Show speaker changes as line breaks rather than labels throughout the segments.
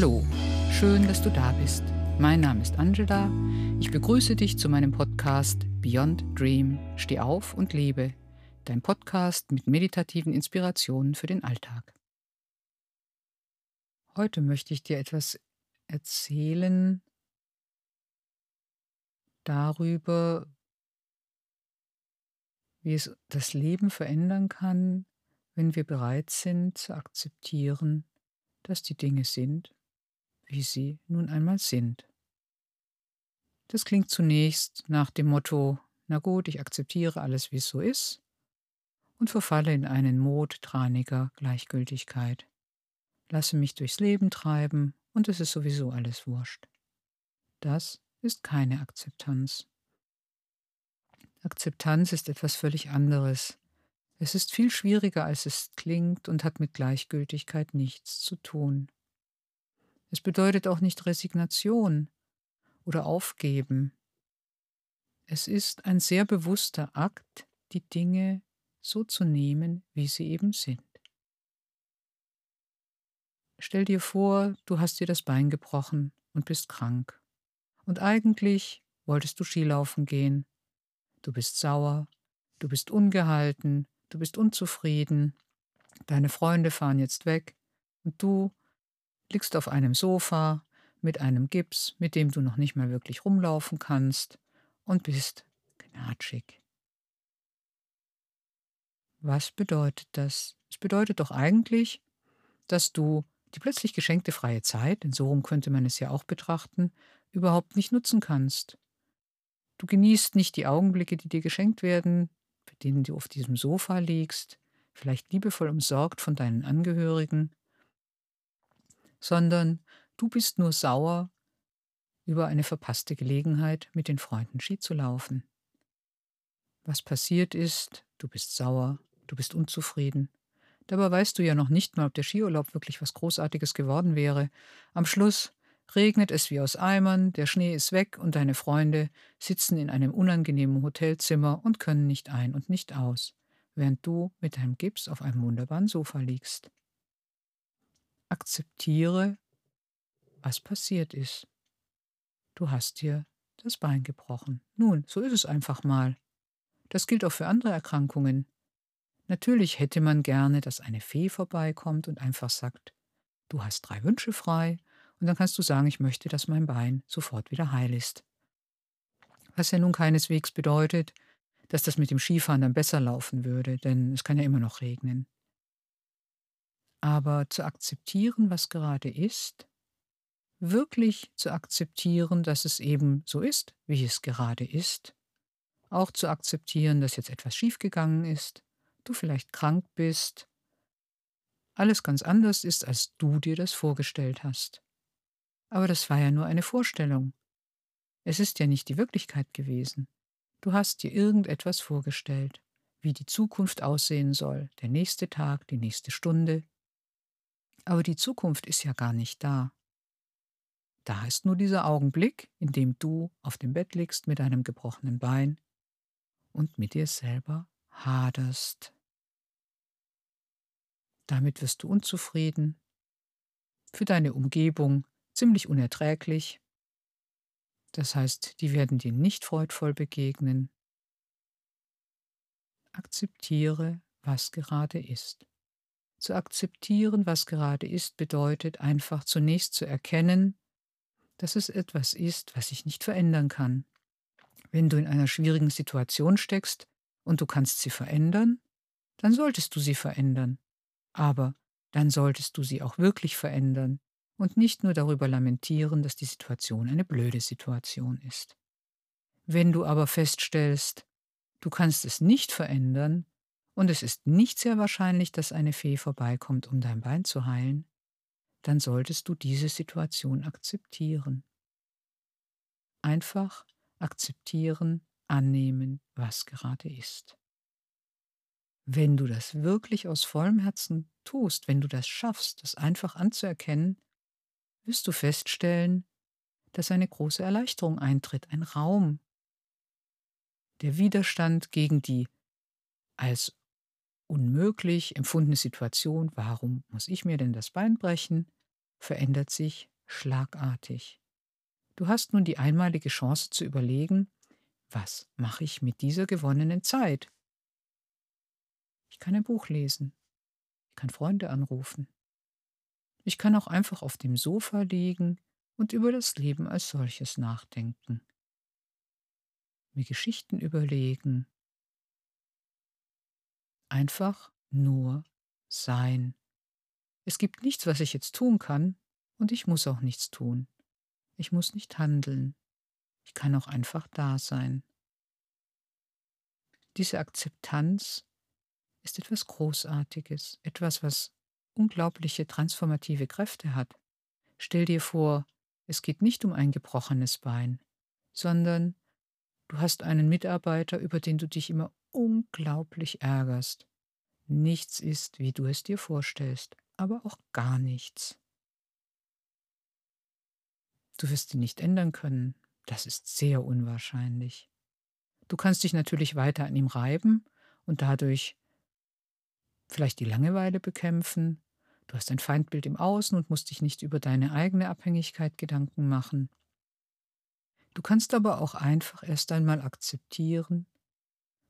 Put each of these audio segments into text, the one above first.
Hallo, schön, dass du da bist. Mein Name ist Angela. Ich begrüße dich zu meinem Podcast Beyond Dream. Steh auf und lebe. Dein Podcast mit meditativen Inspirationen für den Alltag. Heute möchte ich dir etwas erzählen darüber, wie es das Leben verändern kann, wenn wir bereit sind zu akzeptieren, dass die Dinge sind, wie sie nun einmal sind. Das klingt zunächst nach dem Motto, na gut, ich akzeptiere alles, wie es so ist, und verfalle in einen Mod traniger Gleichgültigkeit. Lasse mich durchs Leben treiben und es ist sowieso alles wurscht. Das ist keine Akzeptanz. Akzeptanz ist etwas völlig anderes. Es ist viel schwieriger, als es klingt und hat mit Gleichgültigkeit nichts zu tun. Es bedeutet auch nicht Resignation oder Aufgeben. Es ist ein sehr bewusster Akt, die Dinge so zu nehmen, wie sie eben sind. Stell dir vor, du hast dir das Bein gebrochen und bist krank. Und eigentlich wolltest du Skilaufen gehen. Du bist sauer, du bist ungehalten, du bist unzufrieden, deine Freunde fahren jetzt weg und du liegst auf einem Sofa mit einem Gips, mit dem du noch nicht mal wirklich rumlaufen kannst und bist gnatschig. Was bedeutet das? Es bedeutet doch eigentlich, dass du die plötzlich geschenkte freie Zeit, denn so rum könnte man es ja auch betrachten, überhaupt nicht nutzen kannst. Du genießt nicht die Augenblicke, die dir geschenkt werden, bei denen du auf diesem Sofa liegst, vielleicht liebevoll umsorgt von deinen Angehörigen, sondern du bist nur sauer über eine verpasste Gelegenheit, mit den Freunden Ski zu laufen. Was passiert ist, du bist sauer, du bist unzufrieden. Dabei weißt du ja noch nicht mal, ob der Skiurlaub wirklich was Großartiges geworden wäre. Am Schluss regnet es wie aus Eimern, der Schnee ist weg und deine Freunde sitzen in einem unangenehmen Hotelzimmer und können nicht ein und nicht aus, während du mit deinem Gips auf einem wunderbaren Sofa liegst. Akzeptiere, was passiert ist. Du hast dir das Bein gebrochen. Nun, so ist es einfach mal. Das gilt auch für andere Erkrankungen. Natürlich hätte man gerne, dass eine Fee vorbeikommt und einfach sagt, du hast drei Wünsche frei und dann kannst du sagen, ich möchte, dass mein Bein sofort wieder heil ist. Was ja nun keineswegs bedeutet, dass das mit dem Skifahren dann besser laufen würde, denn es kann ja immer noch regnen. Aber zu akzeptieren, was gerade ist, wirklich zu akzeptieren, dass es eben so ist, wie es gerade ist, auch zu akzeptieren, dass jetzt etwas schiefgegangen ist, du vielleicht krank bist, alles ganz anders ist, als du dir das vorgestellt hast. Aber das war ja nur eine Vorstellung. Es ist ja nicht die Wirklichkeit gewesen. Du hast dir irgendetwas vorgestellt, wie die Zukunft aussehen soll, der nächste Tag, die nächste Stunde. Aber die Zukunft ist ja gar nicht da. Da ist nur dieser Augenblick, in dem du auf dem Bett liegst mit einem gebrochenen Bein und mit dir selber haderst. Damit wirst du unzufrieden, für deine Umgebung ziemlich unerträglich. Das heißt, die werden dir nicht freudvoll begegnen. Akzeptiere, was gerade ist. Zu akzeptieren, was gerade ist, bedeutet einfach zunächst zu erkennen, dass es etwas ist, was ich nicht verändern kann. Wenn du in einer schwierigen Situation steckst und du kannst sie verändern, dann solltest du sie verändern. Aber dann solltest du sie auch wirklich verändern und nicht nur darüber lamentieren, dass die Situation eine blöde Situation ist. Wenn du aber feststellst, du kannst es nicht verändern und es ist nicht sehr wahrscheinlich, dass eine Fee vorbeikommt, um dein Bein zu heilen, dann solltest du diese Situation akzeptieren. Einfach akzeptieren, annehmen, was gerade ist. Wenn du das wirklich aus vollem Herzen tust, wenn du das schaffst, das einfach anzuerkennen, wirst du feststellen, dass eine große Erleichterung eintritt, ein Raum. Der Widerstand gegen die als unmöglich empfundene Situation, warum muss ich mir denn das Bein brechen, verändert sich schlagartig. Du hast nun die einmalige Chance zu überlegen, was mache ich mit dieser gewonnenen Zeit? Ich kann ein Buch lesen. Ich kann Freunde anrufen. Ich kann auch einfach auf dem Sofa liegen und über das Leben als solches nachdenken. Mir Geschichten überlegen. Einfach nur sein. Es gibt nichts, was ich jetzt tun kann, und ich muss auch nichts tun. Ich muss nicht handeln. Ich kann auch einfach da sein. Diese Akzeptanz ist etwas Großartiges, etwas, was unglaubliche transformative Kräfte hat. Stell dir vor, es geht nicht um ein gebrochenes Bein, sondern du hast einen Mitarbeiter, über den du dich immer unglaublich ärgerst. Nichts ist, wie du es dir vorstellst, aber auch gar nichts. Du wirst ihn nicht ändern können, das ist sehr unwahrscheinlich. Du kannst dich natürlich weiter an ihm reiben und dadurch vielleicht die Langeweile bekämpfen. Du hast ein Feindbild im Außen und musst dich nicht über deine eigene Abhängigkeit Gedanken machen. Du kannst aber auch einfach erst einmal akzeptieren,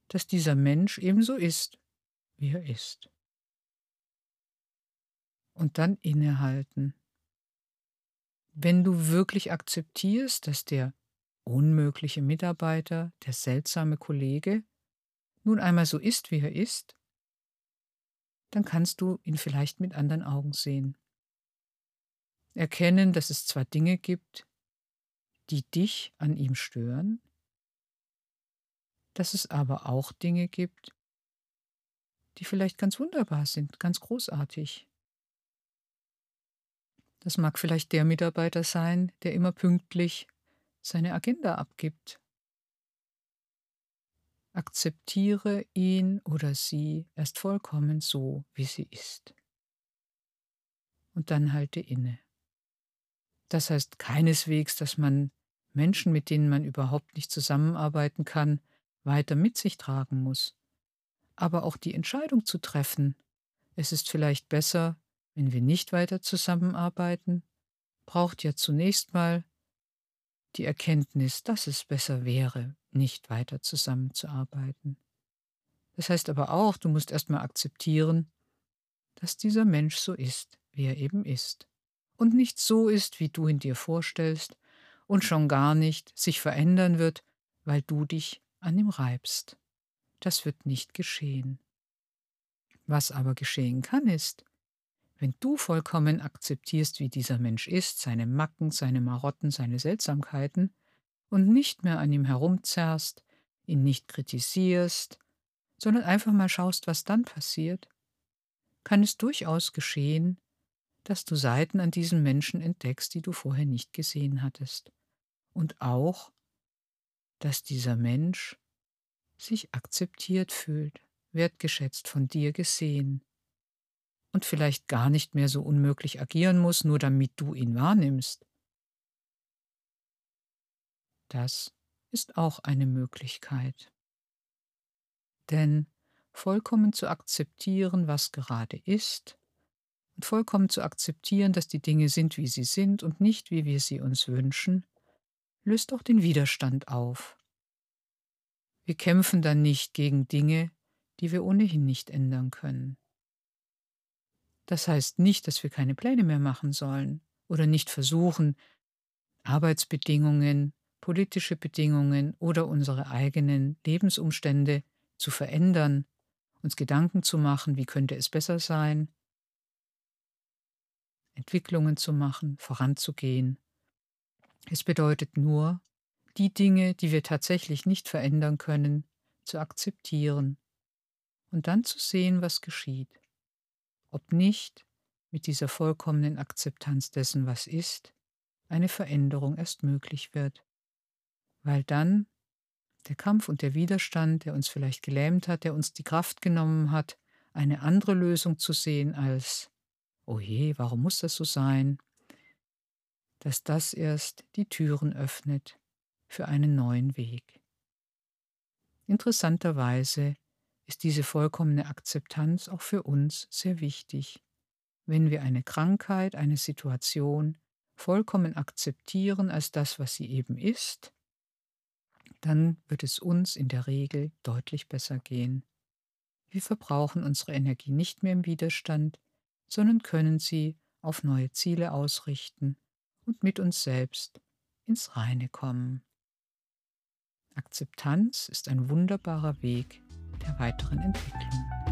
dass dieser Mensch ebenso ist, wie er ist. Und dann innehalten. Wenn du wirklich akzeptierst, dass der unmögliche Mitarbeiter, der seltsame Kollege, nun einmal so ist, wie er ist, dann kannst du ihn vielleicht mit anderen Augen sehen. Erkennen, dass es zwar Dinge gibt, die dich an ihm stören, dass es aber auch Dinge gibt, die vielleicht ganz wunderbar sind, ganz großartig. Das mag vielleicht der Mitarbeiter sein, der immer pünktlich seine Agenda abgibt Akzeptiere ihn oder sie erst vollkommen so, wie sie ist. Und dann halte inne. Das heißt keineswegs, dass man Menschen, mit denen man überhaupt nicht zusammenarbeiten kann, weiter mit sich tragen muss. Aber auch die Entscheidung zu treffen, es ist vielleicht besser, wenn wir nicht weiter zusammenarbeiten, braucht ja zunächst mal die Erkenntnis, dass es besser wäre, nicht weiter zusammenzuarbeiten. Das heißt aber auch, du musst erstmal akzeptieren, dass dieser Mensch so ist, wie er eben ist. Und nicht so ist, wie du ihn dir vorstellst, und schon gar nicht sich verändern wird, weil du dich an ihm reibst. Das wird nicht geschehen. Was aber geschehen kann, ist, wenn du vollkommen akzeptierst, wie dieser Mensch ist, seine Macken, seine Marotten, seine Seltsamkeiten, und nicht mehr an ihm herumzerrst, ihn nicht kritisierst, sondern einfach mal schaust, was dann passiert, kann es durchaus geschehen, dass du Seiten an diesem Menschen entdeckst, die du vorher nicht gesehen hattest. Und auch, dass dieser Mensch sich akzeptiert fühlt, wertgeschätzt von dir gesehen und vielleicht gar nicht mehr so unmöglich agieren muss, nur damit du ihn wahrnimmst, das ist auch eine Möglichkeit. Denn vollkommen zu akzeptieren, was gerade ist, und vollkommen zu akzeptieren, dass die Dinge sind, wie sie sind und nicht, wie wir sie uns wünschen, löst auch den Widerstand auf. Wir kämpfen dann nicht gegen Dinge, die wir ohnehin nicht ändern können. Das heißt nicht, dass wir keine Pläne mehr machen sollen oder nicht versuchen, Arbeitsbedingungen politische Bedingungen oder unsere eigenen Lebensumstände zu verändern, uns Gedanken zu machen, wie könnte es besser sein, Entwicklungen zu machen, voranzugehen. Es bedeutet nur, die Dinge, die wir tatsächlich nicht verändern können, zu akzeptieren und dann zu sehen, was geschieht. Ob nicht mit dieser vollkommenen Akzeptanz dessen, was ist, eine Veränderung erst möglich wird weil dann der Kampf und der Widerstand, der uns vielleicht gelähmt hat, der uns die Kraft genommen hat, eine andere Lösung zu sehen als, oh je, warum muss das so sein, dass das erst die Türen öffnet für einen neuen Weg. Interessanterweise ist diese vollkommene Akzeptanz auch für uns sehr wichtig, wenn wir eine Krankheit, eine Situation vollkommen akzeptieren als das, was sie eben ist, dann wird es uns in der Regel deutlich besser gehen. Wir verbrauchen unsere Energie nicht mehr im Widerstand, sondern können sie auf neue Ziele ausrichten und mit uns selbst ins Reine kommen. Akzeptanz ist ein wunderbarer Weg der weiteren Entwicklung.